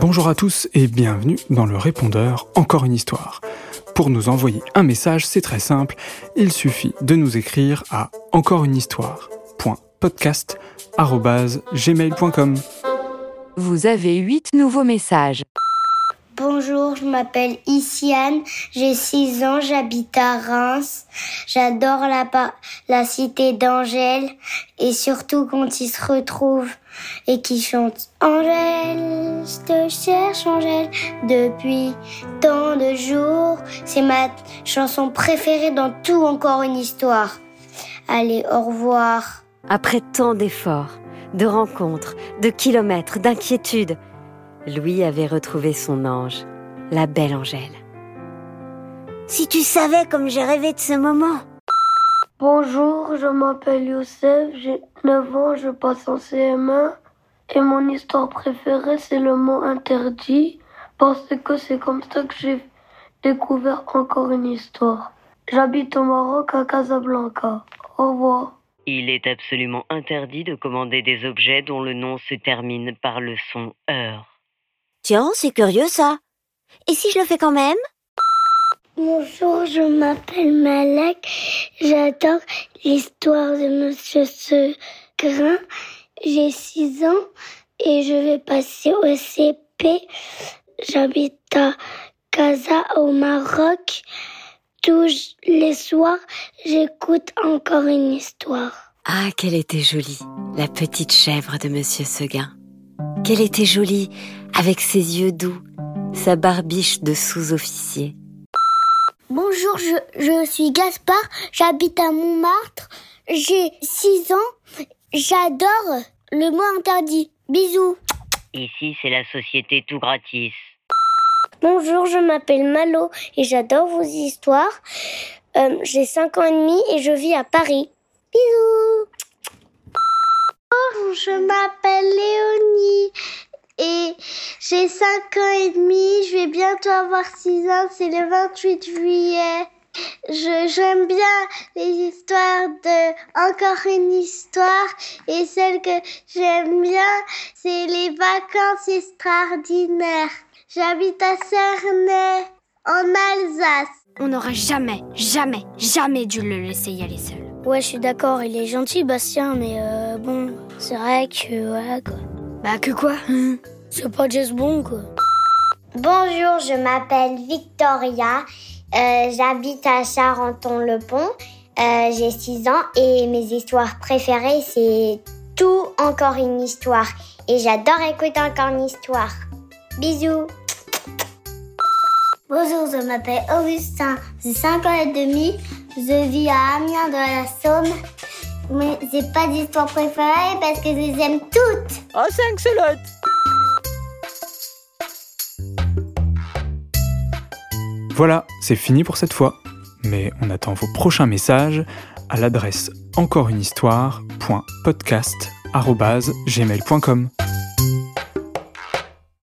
Bonjour à tous et bienvenue dans le répondeur Encore une histoire. Pour nous envoyer un message, c'est très simple, il suffit de nous écrire à encoreunehistoire.podcast@gmail.com. Vous avez 8 nouveaux messages. Bonjour, je m'appelle Isiane, j'ai 6 ans, j'habite à Reims. J'adore la, la cité d'Angèle et surtout quand ils se retrouvent et qu'ils chantent Angèle, je te cherche Angèle depuis tant de jours. C'est ma chanson préférée dans tout encore une histoire. Allez, au revoir. Après tant d'efforts, de rencontres, de kilomètres, d'inquiétudes, Louis avait retrouvé son ange, la belle Angèle. Si tu savais comme j'ai rêvé de ce moment. Bonjour, je m'appelle Youssef, j'ai 9 ans, je passe en CM1 et mon histoire préférée c'est le mot interdit parce que c'est comme ça que j'ai découvert encore une histoire. J'habite au Maroc à Casablanca. Au revoir. Il est absolument interdit de commander des objets dont le nom se termine par le son heure. Tiens, c'est curieux ça. Et si je le fais quand même? Bonjour, je m'appelle Malek. J'adore l'histoire de Monsieur Segrin. J'ai 6 ans et je vais passer au CP. J'habite à Casa au Maroc. Tous les soirs, j'écoute encore une histoire. Ah, qu'elle était jolie, la petite chèvre de Monsieur Seguin. Qu'elle était jolie, avec ses yeux doux, sa barbiche de sous-officier. Bonjour, je, suis Gaspard, j'habite à Montmartre, j'ai 6 ans, j'adore le mot interdit. Bisous. Ici, c'est la société tout gratis. Bonjour, je m'appelle Malo et j'adore vos histoires. Euh, j'ai 5 ans et demi et je vis à Paris. Bisous. Bonjour, je m'appelle Léonie j'ai 5 ans et demi, je vais bientôt avoir 6 ans, c'est le 28 juillet. j'aime bien les histoires de Encore une histoire et celle que j'aime bien, c'est les vacances extraordinaires. J'habite à Cernay, en Alsace. On n'aurait jamais, jamais, jamais dû le laisser y aller seul. Ouais, je suis d'accord, il est gentil, Bastien, mais euh, bon, c'est vrai que voilà quoi. Bah que quoi? C'est pas juste bon quoi. Bonjour, je m'appelle Victoria. Euh, j'habite à Charenton-le-Pont. Euh, j'ai 6 ans et mes histoires préférées, c'est tout encore une histoire. Et j'adore écouter encore une histoire. Bisous. Bonjour, je m'appelle Augustin. J'ai 5 ans et demi. Je vis à Amiens de la Somme. Mais j'ai pas d'histoire préférée parce que je les aime toutes. Oh, c'est excellent. Voilà, c'est fini pour cette fois. Mais on attend vos prochains messages à l'adresse encoreunehistoire.podcast.gmail.com.